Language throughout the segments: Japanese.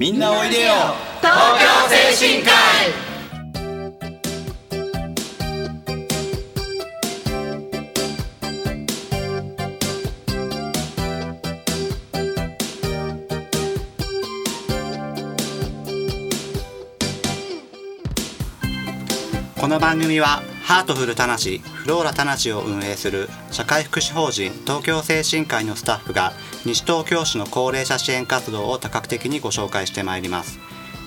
みんなおいでよ。東京精神科医。この番組はハートフルたなしフローラたなしを運営する社会福祉法人東京精神科医のスタッフが西東京市の高齢者支援活動を多角的にご紹介してまいります。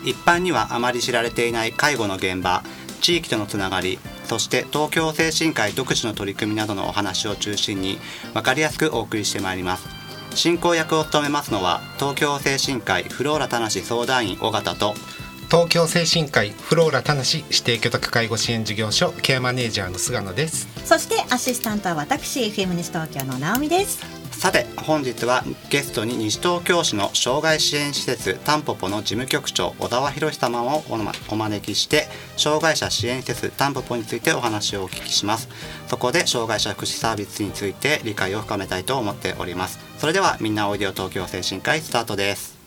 一般にはあまり知られていない介護の現場地域とのつながりそして東京精神科医独自の取り組みなどのお話を中心に分かりやすくお送りしてまいります。進行役を務めますのは東京精神科医フローラたなし相談員尾形と東京精神科医フローラたなし指定居宅介護支援事業所ケアマネージャーの菅野です。そしてアシスタントは私 FM 西東京の直美です。さて本日はゲストに西東京市の障害支援施設タンポポの事務局長小沢博様をお招きして障害者支援施設タンポポについてお話をお聞きします。そこで障害者福祉サービスについて理解を深めたいと思っております。それではみんなおいでよ東京精神科医スタートです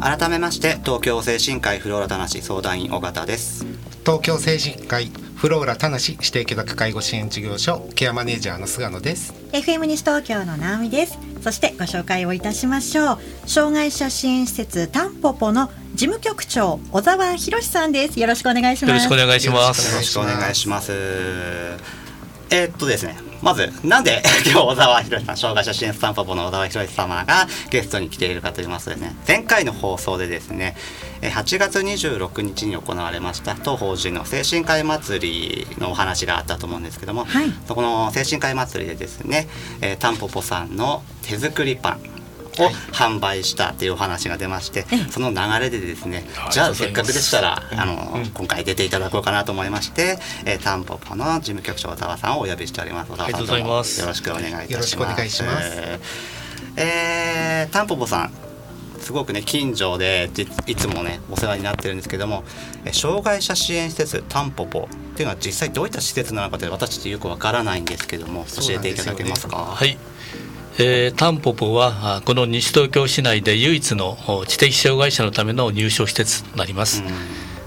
改めまして東京精神科医フローラたなし相談員尾形です。東京精神科医フローラたなし指定居宅介護支援事業所ケアマネージャーの菅野です。FM 西東京の直美です。そしてご紹介をいたしましょう。障害者支援施設タンポポの事務局長小沢博さんです。よろしくお願いします。よろしくお願いします。よろしくお願いします。えーっとですね、まずなんで 今日小沢博さん、障害者支援スタンポポの小沢博様がゲストに来ているかと言いますとですね、前回の放送でですね、えー8月26日に行われました当法人の精神科医祭りのお話があったと思うんですけども、はい。そこの精神科医祭りでですね、えータンポポさんの手作りパンを販売したっていうお話が出まして、その流れでですね、はい。じゃあせっかくでしたら、あの今回出ていただこうかなと思いまして、えー、タンポポの事務局長小沢さんをお呼びしております。小沢さんよろしくお願いいたします。よろしくお願いします。えータンポポさん。すごくね近所でじいつもねお世話になってるんですけどもえ障害者支援施設タンポポっていうのは実際どういった施設なのかって私たちよくわからないんですけども教えていただけますか？はい、えー、タンポポはあこの西東京市内で唯一のお知的障害者のための入所施設となります、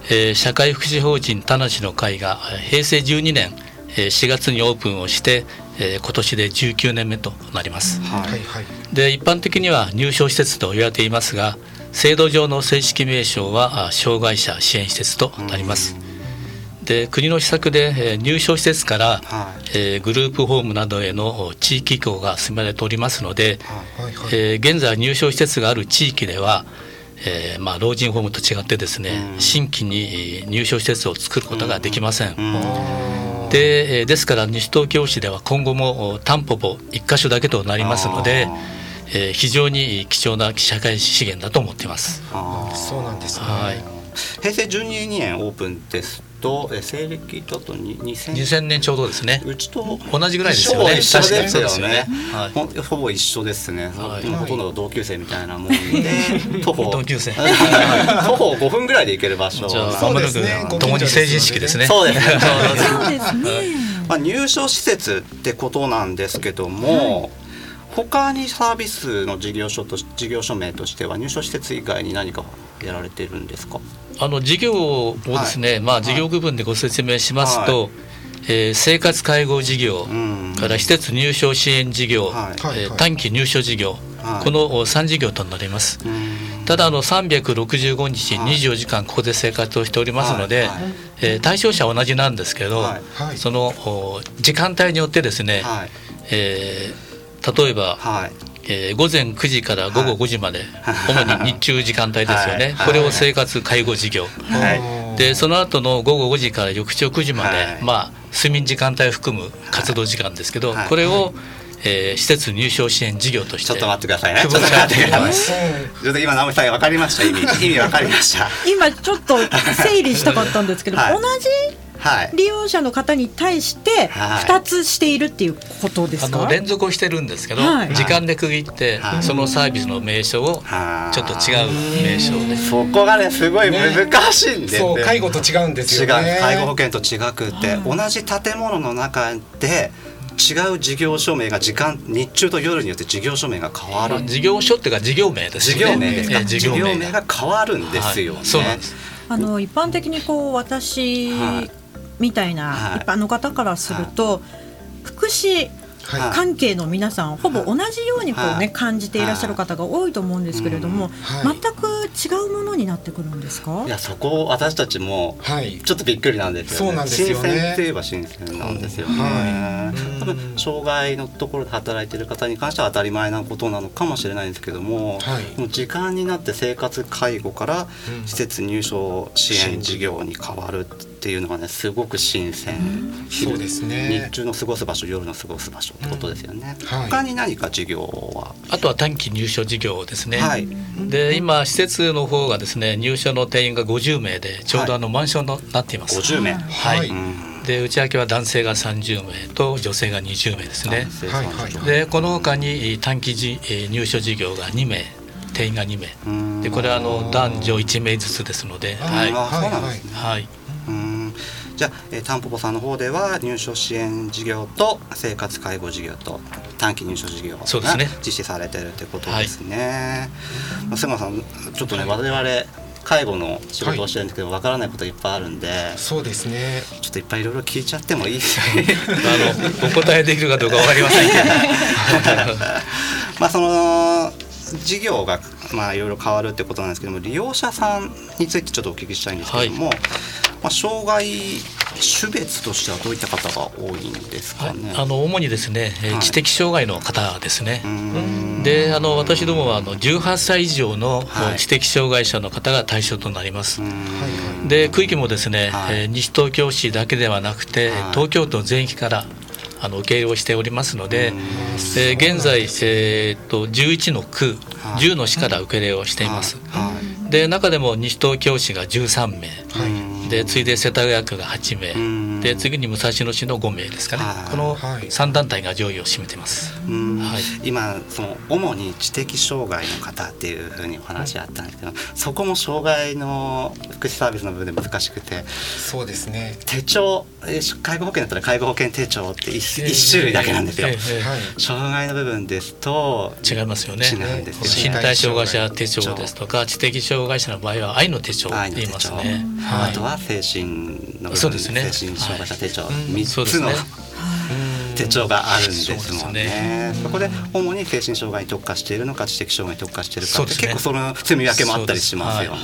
えー社会福祉法人田無の会がえー平成12年えー4月にオープンをして、えー今年で19年目となります、はい。はいはい。で一般的には入所施設と言われていますが制度上の正式名称はあ障害者支援施設となります、で国の施策で、えー入所施設から、はい。えーグループホームなどへのお地域移行が進められておりますので、はい。はい。えー現在入所施設がある地域では、えーまあ、老人ホームと違ってですね、うん。新規にえー入所施設を作ることができません。うん。でえーですから西東京市では今後もおタンポポ1箇所だけとなりますので、えー非常に貴重な社会資源だと思っています。そうなんですね。はい、平成12年オープンですとえ西暦だとに2000 2000年。ちょうどですね。うちと同じぐらいですよね。一緒ですよね確かにそうですよね。はい。ほぼ一緒ですね、はい。今ほとんど同級生みたいなもんで 徒歩。同級生。徒歩5分ぐらいで行ける場所。じゃあ、そうですね。共に成人式ですね。そうですね。そうですね。まあ、入所施設ってことなんですけども、他にサービスの事業所とし事業所名としては入所施設以外に何かやられてるんですか？あの事業をですね、まあ事業部分でご説明しますと、えー生活介護事業、うん。から施設入所支援事業、はい。えーはい。はい短期入所事業、はい。この3事業となります。うん。ただあの365日はい。24時間ここで生活をしておりますので、はい。はい。えー対象者は同じなんですけど、はい。はい。そのお時間帯によってですね、はい。えー例えば、はいえー午前9時から午後5時まで、はい。主に日中時間帯ですよね、はい。これを生活介護事業、はい。でその後の午後5時から翌朝9時まで、はい。まあ睡眠時間帯を含む活動時間ですけど、はい。これを、えー施設入所支援事業としてちょっと待ってくださいね。ちょっと待ってくださいさちょっと今直美さん分かりました意味。意味分かりました。今ちょっと整理したかったんですけど、はい。同じはい。利用者の方に対してはい。2つしているっていうことですか、あの連続をしてるんですけど、はい。時間で区切って、はい。そのサービスの名称をはい。ちょっと違う名称で。そこがねすごい難しいんですよ、そう介護と違うんです違う。よね介護保険と違くて、同じ建物の中で違う事業所名が時間日中と夜によって事業所名が変わる。事業所っていうか事業名です事ね。業名です事業名が変わるんですよね、はい。そうなんです。あの一般的にこう私はいみたいはない。一般の方からすると、福祉はい。関係の皆さんほぼ同じようにこうはい。ね感じていらっしゃる方が多いと思うんですけれども、はい。全く違うものになってくるんですか？いやそこ私たちもはい。ちょっとびっくりなんですよね。そうなんですよね。新鮮といえば新鮮なんですよね。はい多分障害のところで働いている方に関しては当たり前なことなのかもしれないんですけども、はい。もう時間になって生活介護からうん。施設入所支援事業に変わるっていうのがねすごく新鮮。そうですね。日中の過ごす場所夜の過ごす場所ってことですよね。はい。他に何か事業は、あとは短期入所事業ですね、はい。で今施設の方がですね入所の定員が50名でちょうどあのマンションになっています、50名。はいはい。うんで内訳は男性が30名と女性が20名ですね。でこの他に短期じえー入所事業が2名定員が2名。うん。でこれはあの男女1名ずつですので、あはい。はい、うん。じゃあ、えー、タンポポさんの方では入所支援事業と生活介護事業と短期入所事業が実施されてるってことですね。まあ瀬間さんちょっとね、我々介護の仕事をしてるんですけどわ、からないこといっぱいあるんでそうですね。ちょっといっぱいいろいろ聞いちゃってもいい。ですかあのお答えできるかどうかわかりませんけど。まあその事業がまあいろいろ変わるってことなんですけども利用者さんについてちょっとお聞きしたいんですけども、まあ障害種別としてはどういった方が多いんですかね？あの主にですね、えーはい。知的障害の方ですね。う。ん。であの私どもはあの18歳以上のはい。知的障害者の方が対象となります。うん。はい。で区域もですね、はい。えー西東京市だけではなくて、はい。東京都全域からあの受け入れをしておりますので、うん。で現在、えー、と11の区、はい。10の市から受け入れをしています。はい。で中でも西東京市が13名、はいで次いで世田谷区が8名、うん。で次に武蔵野市の5名ですかね、はい。このはい。3団体が上位を占めてます。うん。はい。今その主に知的障害の方っていうふうにお話あったんですけどそこも障害の福祉サービスの部分で難しくてそうですね。手帳えー介護保険だったら介護保険手帳って一一種類だけなんですよ。ええええ。はい。障害の部分ですと違いますよね。身体障害者手帳ですとか知的障害者の場合は愛の手帳って言いますね。あとは精神の部分そうですね。精神障害者手帳、はい。三つのね。手帳があるんですもんね。そこで主に精神障害に特化しているのか知的障害に特化しているかってそうですね。結構その積み分けもあったりしますよね。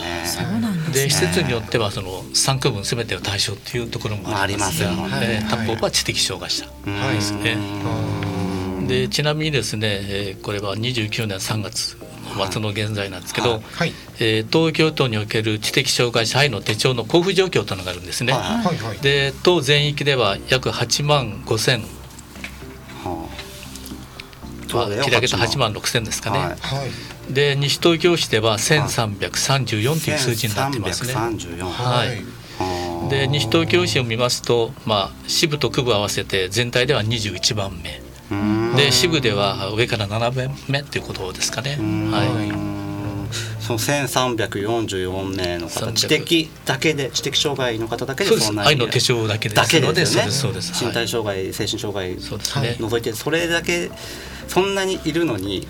で施設によってはその3区分すべてを対象っていうところもありますよね。えータンポポは知的障害者。うん。ですね。あでちなみにですね、えーこれは29年3月末の現在なんですけど、はい。はい。えー東京都における知的障害者愛の手帳の交付状況というのがあるんですね。はい。はいはい。で当全域では約8万5千。はまあそうだよ切り上げた8万6千ですかね。で西東京市では1334という数字になってますね。1334はい。はあで西東京市を見ますと、まあ、支部と区部合わせて全体では21番目。うんで支部では上から7番目ということですかね。うん。はその1344名の方300知的だけで知的障害の方だけでそんな愛の手帳だけででですよね。そうです。そうです、身体はい、障害精神障害除いてそれだけそんなにいるのに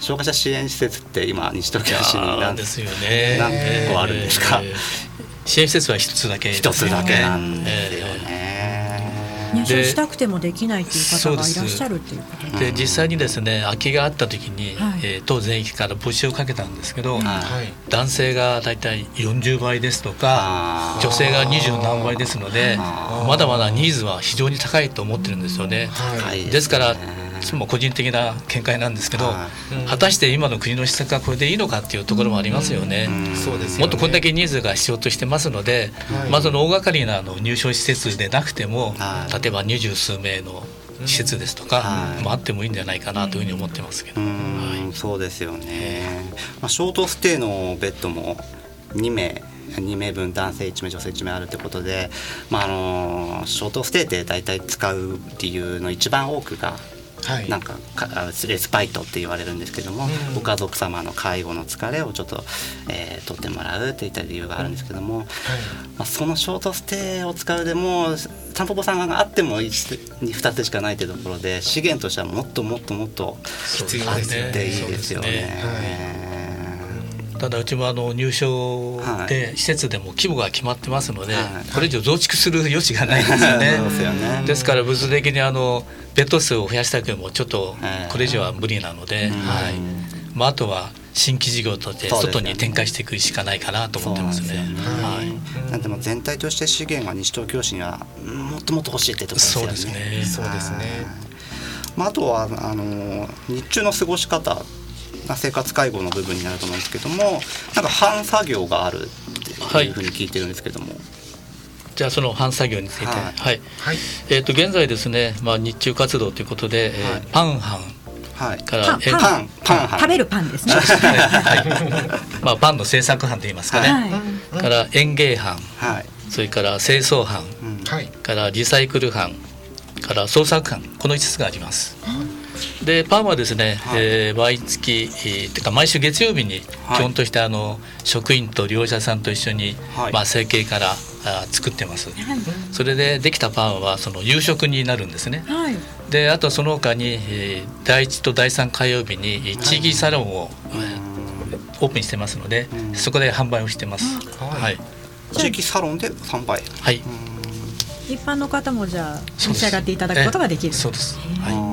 障害者支援施設って今西東京市に何ですよね。何個あるんですか？えー。支援施設は一つだけ一つだけなんですよえね。入所したくてもできないっていう方がいらっしゃるっていうことーで実際にですね空きがあった時に、はい。えー当全域から募集をかけたんですけど、はい。はい。男性がだいたい40倍ですとか女性が20何倍ですのでまだまだニーズは非常に高いと思ってるんですよね。はいいですからねいつも個人的な見解なんですけど、は果たして今の国の施策がこれでいいのかっていうところもありますよね。もっとこんだけニーズが必要としてますので、はい。まあその大掛かりなあの入所施設でなくても、はい。例えば二十数名の施設ですとか、はい。まああってもいいんじゃないかなというふうに思ってますけど、うん。そうですよね。まあショートステイのベッドも2名2名分男性1名女性1名あるってことで、まああのショートステイって大体使う理由の一番多くがはい。なんかかあレスパイトって言われるんですけども、うん。ご家族様の介護の疲れをちょっと、えー取ってもらうっていった理由があるんですけども、まあ、そのショートステイを使うでもタンポポさんがあっても 2, つしかないというところで資源としてはもっともっともっと必要あっですね。ていいですよね。ただうちもあの入所で施設でも規模が決まってますので、はい。これ以上増築する余地がないんですよね。そうですよね。ですから物理的にあのベッド数を増やしたくてもちょっとはいこれ以上は無理なので、うん。はい。まあ、あとは新規事業として外に展開していくしかないかなと思ってますね。はい。なんでも全体として資源は西東京市にはうんもっともっと欲しいってところですよね。そうですね。そうですね。はいまあ、あとはあの日中の過ごし方まあ生活介護の部分になると思うんですけどもなんか半作業があるっていうふうに聞いてるんですけども、じゃあその半作業について、はい。はい。はい。えー、と現在ですね、まあ、日中活動ということで、えーはいパン班はい、からえパンパパンパン班食べるパンですね。はい。まあ、パンの製作班といいますかね、はい。から園芸班。はい、それから清掃班。うん。はい。からリサイクル班。から創作班。この5つがあります。でパンはですね、はい。えー毎月、えーてか毎週月曜日にはい。基本としてあの職員と利用者さんと一緒に、はい。まあ、成形からあ作ってます。それでできたパンはその夕食になるんですね。はい。であとその他に、えー第1と第3火曜日に地域サロンを、えーオープンしてますので、うん。そこで販売をしてます。はい。はい、地域サロンで参拝はい、一般の方もじゃあ召し上がっていただくことができる。えそうです。あはー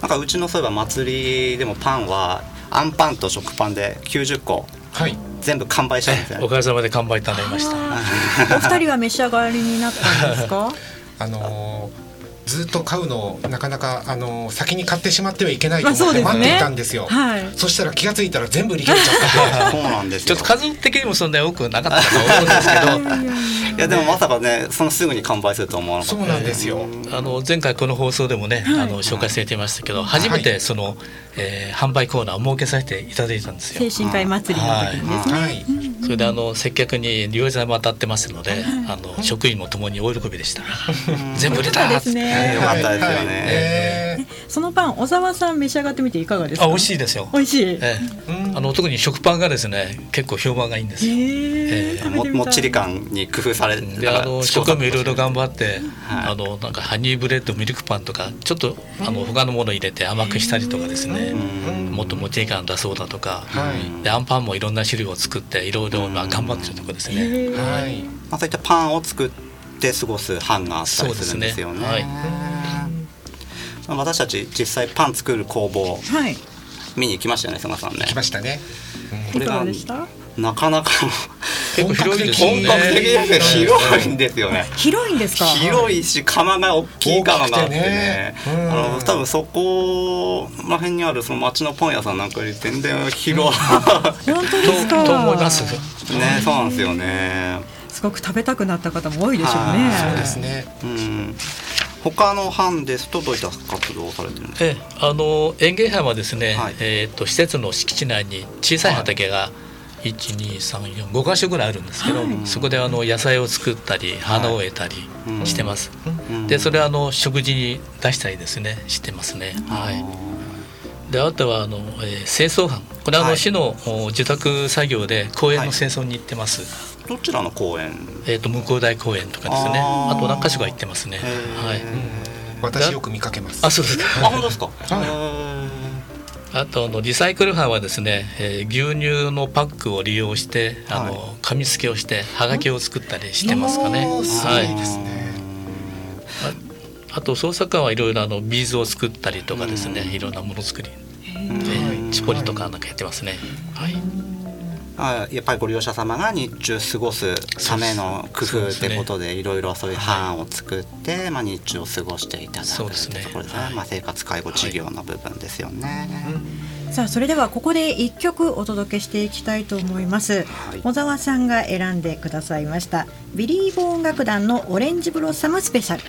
なんかうちのそういえば祭りでもパンはあんパンと食パンで90個はい全部完売したんですい、ね おかげさまで完売となりました。お二人は召し上がりになったんですか？あのーずっと買うのをなかなか、あのー先に買ってしまってはいけないと思って待っていたんですよ、はい。そしたら気がついたら全部売り切れちゃってそうなんですよちょっと数的にもそんなに多くなかったと思うんですけど。いやでもまさかねそのすぐに完売するとは思わなかった。そうなんですよ。あの前回この放送でもね、あの紹介されていましたけど、初めてその、えー販売コーナーを設けさせていただいたんですよ。精。神科医祭りの時にですね。はい。それであの接客に利用者も当たってますので、あの職員もともに大喜びでした。全部売れたよかったですね。よかったですよねそのパン小沢さん召し上がってみていかがですか？あ、美味しいですよ。美味しい。ええ。あの特に食パンがですね結構評判がいいんです。よ。ええ。えももっちり感に工夫されであの職員もいろいろ頑張って、はい。あのなんかハニーブレッドミルクパンとかちょっとあの他のもの入れて甘くしたりとかですね、もっともっちり感出そうだとか、はい。でアンパンもいろんな種類を作っていろいろまあ頑張ってるところですね。ー。はい。まあ、そういったパンを作って過ごす班があったりするんですよね。そうですね。まあ私たち実際パン作る工房はい。見に行きましたよね、菅さんね来。ましたねいかが。なかなか結構広いですよね。本格的ですよ広いんですよね。広いんですか？広いし窯が大きい窯があってねてねうんあの多分そこら辺にあるその町のパン屋さんなんかより全然広本当ですか？とと思います。ねそうなんですよねすごく食べたくなった方も多いでしょうね。はいそうですねうん他の班ですとどういった活動をされてるんですか？ええあの園芸班はですね、はい。えー、と施設の敷地内に小さい畑が12345箇所ぐらいあるんですけど、そこであの野菜を作ったり花を植えたりしてます。うん。でそれはあの食事に出したりですねしてますね。はい。であとはあの、えー清掃班。これはあはい。の市のお受託作業で公園の清掃に行ってます、どちらの公園？えー、と向こう大公園とかですね。あと何か所か行ってますね。はい。私よく見かけます。あそうですか。あ本当ですか、あとあのリサイクル班はですね、えー牛乳のパックを利用してあの、はい紙付けをしてはがきを作ったりしてますかね。すいいですね。あと捜査官はいろいろあのビーズを作ったりとかですね、いろんなものづくり、えーチポリとかなんかやってますね。はいあやっぱりご利用者様が日中過ごすための工夫ってことでいろいろそういう班を作って、まあ、日中を過ごしていただくってそうですねところですね。はい。まあ、生活介護事業の部分ですよね。さあそれではここで一曲お届けしていきたいと思います、はい。小沢さんが選んでくださいました。ビリーボーン楽団のオレンジブロッサムスペシャル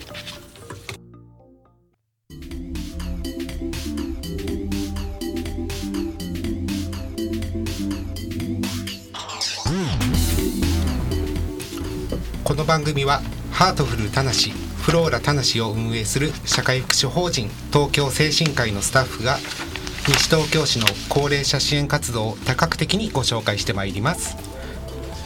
番組はハートフルたなしフローラ田無を運営する社会福祉法人東京精神科医のスタッフが西東京市の高齢者支援活動を多角的にご紹介してまいります。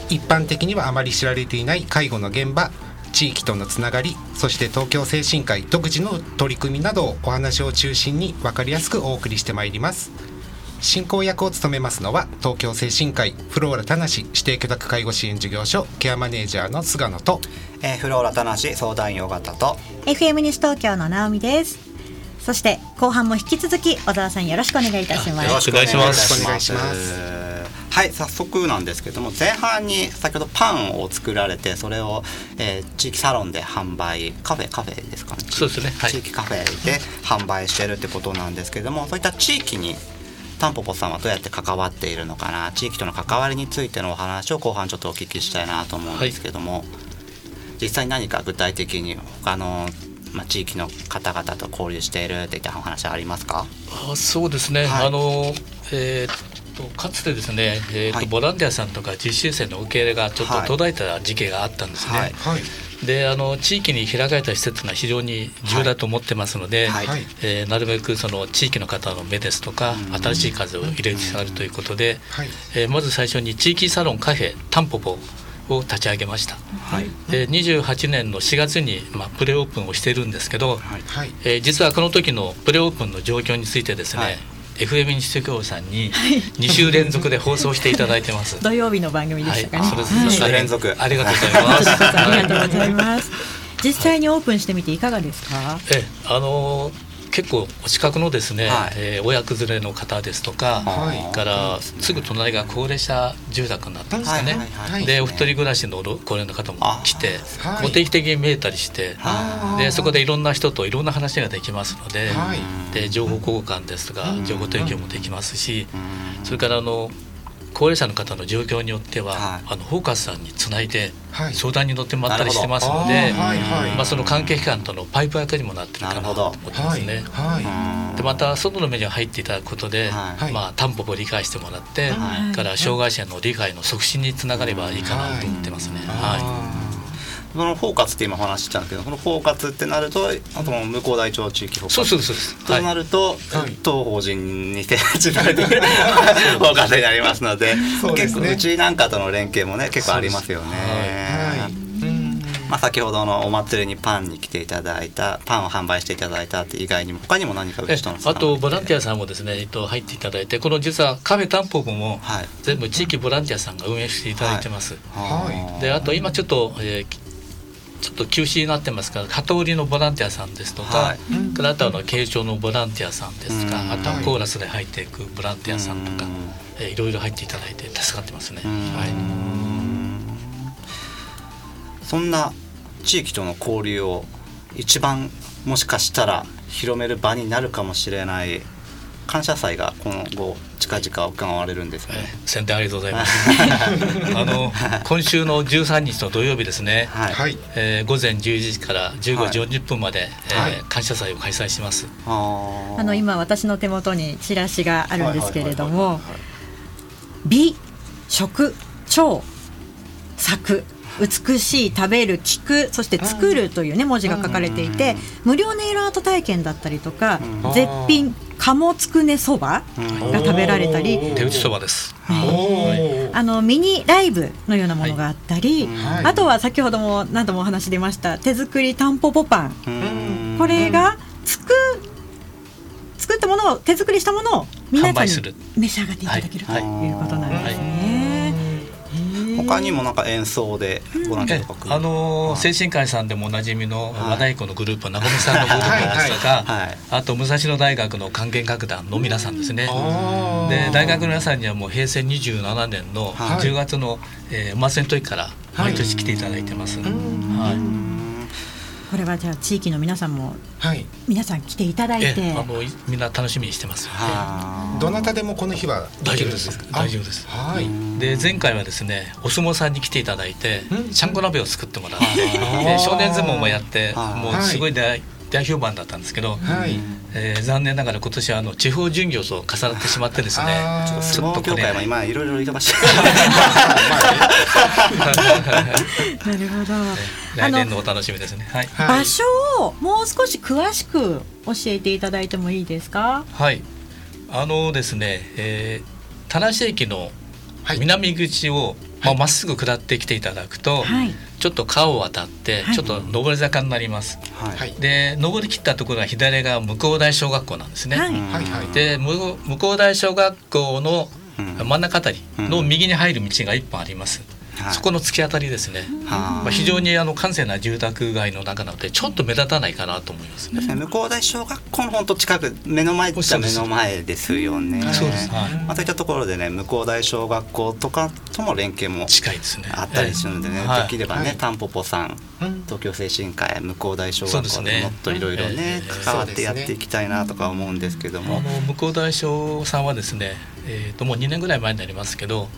一般的にはあまり知られていない介護の現場地域とのつながりそして東京精神科医独自の取り組みなどをお話を中心に分かりやすくお送りしてまいります。進行役を務めますのは東京精神科医フローラ田無指定居宅介護支援事業所ケアマネージャーの菅野とえー、フローラ田無相談員尾形と FM 西東京の直美です。そして後半も引き続き小沢さんよろしくお願いいたします。よろしくお願いします。お願いします。はい早速なんですけども前半に先ほどパンを作られてそれを、えー、地域サロンで販売カフェカフェですかね。そうですね。はい。地域カフェで販売してるってことなんですけどもそういった地域にタンポポさんはどうやって関わっているのかな？地域との関わりについてのお話を後半ちょっとお聞きしたいなと思うんですけども、実際に何か具体的に他の、まあ、地域の方々と交流しているっていったお話はありますか？あそうですね、はい。あのえーっとかつてですね、えーっとはい。ボランティアさんとか実習生の受け入れがちょっとはい。途絶えた時期があったんですね。はい。はいであの地域に開かれた施設が非常に重要だと思ってますので、はい。はい。えーなるべくその地域の方の目ですとか、うん。新しい風を入れてあるということで、はい。えーまず最初に地域サロンカフェタンポポを立ち上げました。はい。で28年の4月に、まあ、プレオープンをしているんですけど、はい。はい。えー実はこの時のプレオープンの状況についてですね、はい FM 西東京さんに2週連続で放送していただいてます。土曜日の番組でしたかね、それ二週連続ありがとうございます。ありがとうはいございます。実際にオープンしてみていかがですか？えあのー結構お近くのですね、はい。えー親子連れの方ですとか、はい。からすぐ隣が高齢者住宅になってますかね、はいでお一人暮らしの高齢の方も来て、はい。定期的に見えたりして、でそこでいろんな人といろんな話ができますので,、はい。で情報交換ですとかうん。情報提供もできますし、うん。それからあの高齢者の方の状況によっては、はい。あのフォーカスさんにつないではい。相談に乗ってもらったりしてますのあで、ーはいはい。まあ、その関係機関とのパイプ役にもなってるかなと思ってますね。でまた外の目に入っていただくことで、はい。まあ、タンポポを理解してもらって、はい。から障害者の理解の促進につながればいいかなと思ってますね。はい。あそのフォーカスって今お話ししたんですけど、このフォーカスってなると、あと向こう大町地域フォーカス。そうそうそう。となると、はい。当法人に設置されてフォーカスになりますので、ね。結構うちなんかとの連携もね結構ありますよね。まあ先ほどのお祭りにパンに来ていただいたパンを販売していただいたって以外にも他にも何かうえちとのあとボランティアさんもですね、えっと、入っていただいてこの実はカフェタンポポもはい。全部地域ボランティアさんが運営していただいてます。はい。であと今ちょっと、えーちょっと休止になってますから片売りのボランティアさんですとか、はい。あとはあの慶長のボランティアさんですとか、うん。あとはコーラスで入っていくボランティアさんとか、うんえーいろいろ入っていただいて助かってますね。うん。はい。そんな地域との交流を一番もしかしたら広める場になるかもしれない感謝祭が今後近々行われるんですよね。宣伝ありがとうございます。あの今週の13日の土曜日ですね。はい。はいえー午前11時から15時はい40分まで、はいえー感謝祭を開催します。あーあの今私の手元にチラシがあるんですけれどもはいはいはいはい美食聴作美しい食べる聞くそして作るというね文字が書かれていて無料ネイルアート体験だったりとかうん絶品鴨つくねそばうんが食べられたり。手打ちそばです。おーあのミニライブのようなものがあったり、はい。あとは先ほども何度もお話出ました手作りタンポポパン。うん。これが作作ったものを手作りしたものを皆さんに召し上がっていただけるとはいいうことなんですね。他にもなんか演奏でボランティアとかあのー精神科医さんでもおなじみのはい和太鼓のグループ、なごみさんのグループですとか、はい。はい。あと武蔵野大学の管弦楽団の皆さんですね。で大学の皆さんにはもう平成27年のはい。10月の、えーお祭りの時から毎年来ていただいてます。はいこれはじゃあ地域の皆さんもはい。皆さん来ていただいえてあのいみんな楽しみにしてます。はどなたでもこの日はできるんですか？大丈夫です。あはい。で前回はですねお相撲さんに来ていただいてうん。ちゃんこ鍋を作ってもらってはい。で少年相撲もやってはい。もうすごい大大評判だったんですけど、はいえー残念ながら今年はあの地方巡業と重なってしまってですね。あー相撲協会も今いろいろ忙しい なるほど。来年のお楽しみですね。はい、はい場所をもう少し詳しく教えていただいてもいいですか？はい、あのですね、えー、田無駅のはい。南口をまあまっすぐ下ってきていただくと、はい。ちょっと川を渡ってはいちょっと上り坂になります。はいはいで上り切ったところが左側向こう大小学校なんですね。はい。はいはいで向向こう大小学校のうん真ん中あたりの右に入る道が一本あります。はいそこの突き当たりですね。はまあ、非常にあの閑静な住宅街の中なのでちょっと目立たないかなと思いますね。い向こう大小学校の本当近く目の前っちゃ目の前ですよねそうです。はい。まあ、そういったところでね向こう大小学校とかとも連携も近いですね。あったりするんでね、はいできればね、はいタンポポさんうん東京精神科医向こう大小学校でもっといろいろねええ関わってやっていきたいなとか思うんですけどあも、の向こう大小さんはですね、えー、ともう2年ぐらい前になりますけど、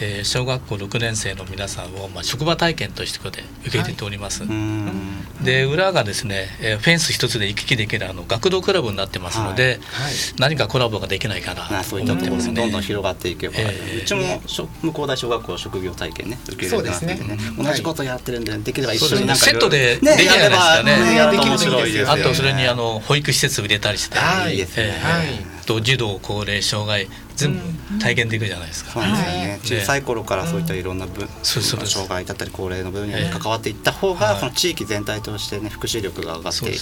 えー小学校6年生の皆さんを、まあ、職場体験としてここで受け入れております、うーん。で裏がですね、えーフェンス一つで行き来できるあの学童クラブになってますので、はい。何かコラボができないかなまあ、とそういったところ思ってますねもどんどん広がっていけば、ええうちもしょ向こう大小学校職業体験ね受け入れてますねそうですね。同じことやってるんで、できれば一そうですね。緒になんかセットでねできないですかねやればねやると面白いですよね。あとそれにあの保育施設を入れたりして、はいいいですね。えー。はいと児童高齢障害全部体験できるじゃないですか、そうなんですよね、はい。小さい頃からそういったいろんな分、そうそうです。障害だったり高齢の分野に関わっていった方が、ええその地域全体としてね福祉力が上がっそうて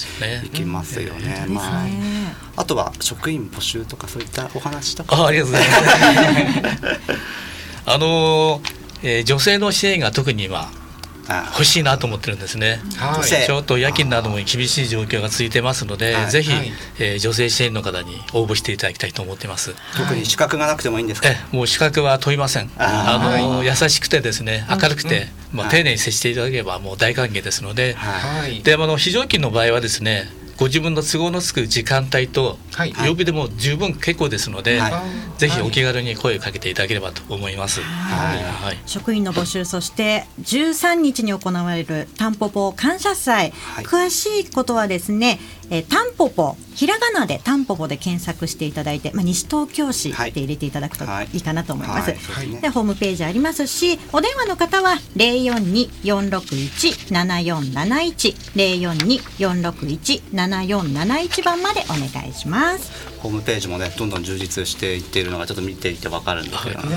いきますよね。ですまあね。あとは職員募集とかそういったお話とか。あありがとうございます。あのーえー女性の支援が特に今あ欲しいなと思ってるんですね。はい。ちょっと夜勤なども厳しい状況が続いてますので、はい。ぜひ、はい。えー女性支援の方に応募していただきたいと思っています。特に資格がなくてもいいんですか？えもう資格は問いません。あのー優しくてですね、明るくて、まあ、はい丁寧に接していただければもう大歓迎ですので、はい。はい。であの非常勤の場合はですね、ご自分の都合のつく時間帯とはい。曜日でも十分結構ですので、はい。ぜひお気軽に声をかけていただければと思います。はい。はい。職員の募集そして13日に行われるタンポポ感謝祭、はい。詳しいことはですね、えータンポポひらがなでタンポポで検索していただいて、まあ、西東京市はい。で入れていただくとはい。いいかなと思います。でホームページありますしお電話の方は042-461-7471 042-461-7471番までお願いします。ホームページもねどんどん充実していっているのがちょっと見ていてわかるんですけど、ね。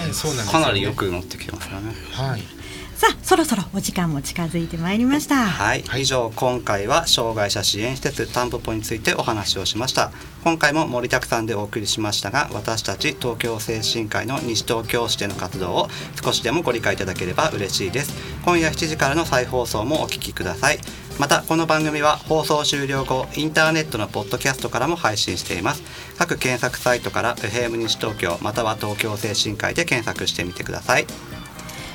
かなりよく載ってきてますよね。はいさあそろそろお時間も近づいてまいりました。はい、以上今回は障害者支援施設タンポポについてお話をしました。今回も盛りだくさんでお送りしましたが私たち東京精神科医の西東京市での活動を少しでもご理解いただければ嬉しいです。今夜7時からの再放送もお聞きください。またこの番組は放送終了後インターネットのポッドキャストからも配信しています。各検索サイトから FM 西東京または東京精神科医で検索してみてください。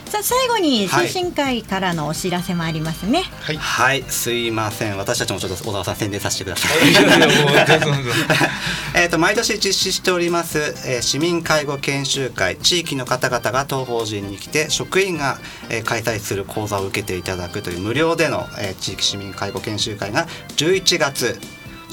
さあ最後にはい。精神科医からのお知らせもありますね。はい。はい。すいません。私たちもちょっと小沢さん宣伝させてください。えーと毎年実施しております、えー市民介護研修会地域の方々が当法人に来て職員が、えー開催する講座を受けていただくという無料での、えー地域市民介護研修会が11月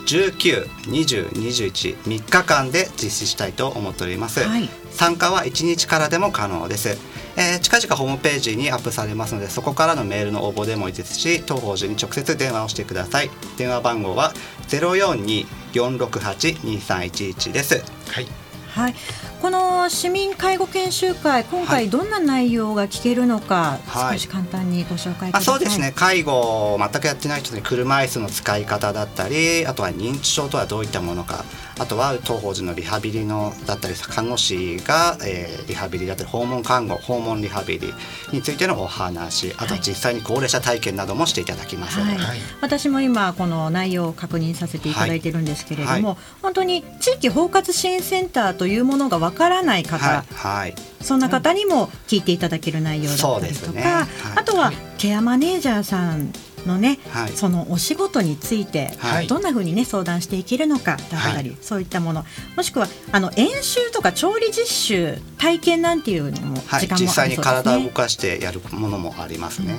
192021 3日間で実施したいと思っております、はい。参加は1日からでも可能です、えー近々ホームページにアップされますのでそこからのメールの応募でもいいですし当法人に直接電話をしてください。電話番号は042-468-2311です。はい。はい、この市民介護研修会今はい。回どんな内容が聞けるのか、はい。少し簡単にご紹介くまあ、ださい。そうですね。介護を全くやってない人に車椅子の使い方だったりあとは認知症とはどういったものかあとは当法人のリハビリのだったり看護師が、えーリハビリだったり訪問看護訪問リハビリについてのお話あとは実際に高齢者体験などもしていただきます。はい。はい。私も今この内容を確認させていただいてるんですけれども、はい。本当に地域包括支援センターというものがわからない方、はい、はい。そんな方にも聞いていただける内容だったりとか、ね。はい。あとはケアマネージャーさんのね、はい。そのお仕事について、はい。どんな風にね相談していけるのかだったり、そういったもの。もしくはあの演習とか調理実習体験なんていうのも実際に。体を動かしてやるものもありますね。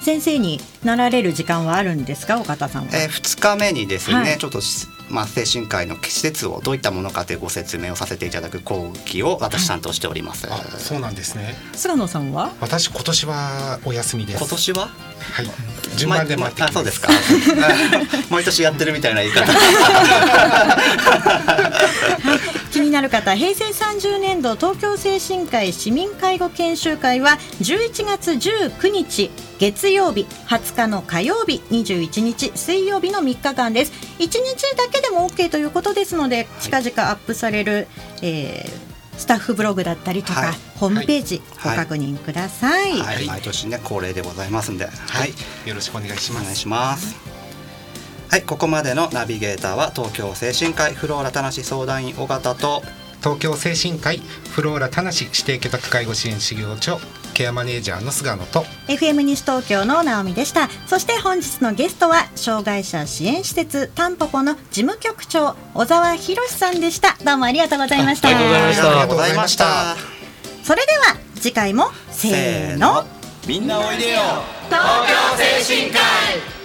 先生になられる時間はあるんですか岡田さんは？えー、2日目にですね、はい。ちょっとしまあ、精神科医の施設をどういったものかというご説明をさせていただく講義を私担当しております、あそうなんですね。菅野さんは？私今年はお休みです。今年は？はい。順番で待ってきます。あそうですか。毎年やってるみたいな言い方気になる方平成30年度東京精神科医市民介護研修会は11月19日月曜日20日の火曜日21日水曜日の3日間です。1日だけでも OK ということですので近々アップされる、えースタッフブログだったりとか、はい。ホームページごはい。確認ください、はい、毎年ね恒例でございますんで、はい、よろしくお願いします。お願いします。はい、ここまでのナビゲーターは東京精神科医フローラ田無相談員尾形と東京精神科医フローラ田無指定居宅介護支援事業所ケアマネージャーの菅野と FM 西東京の直美でした。そして本日のゲストは障害者支援施設タンポポの事務局長小沢博さんでした。どうもありがとうございました。ありがとうございました。ありがとうございました。それでは次回もせーの。みんなおいでよ。東京精神科医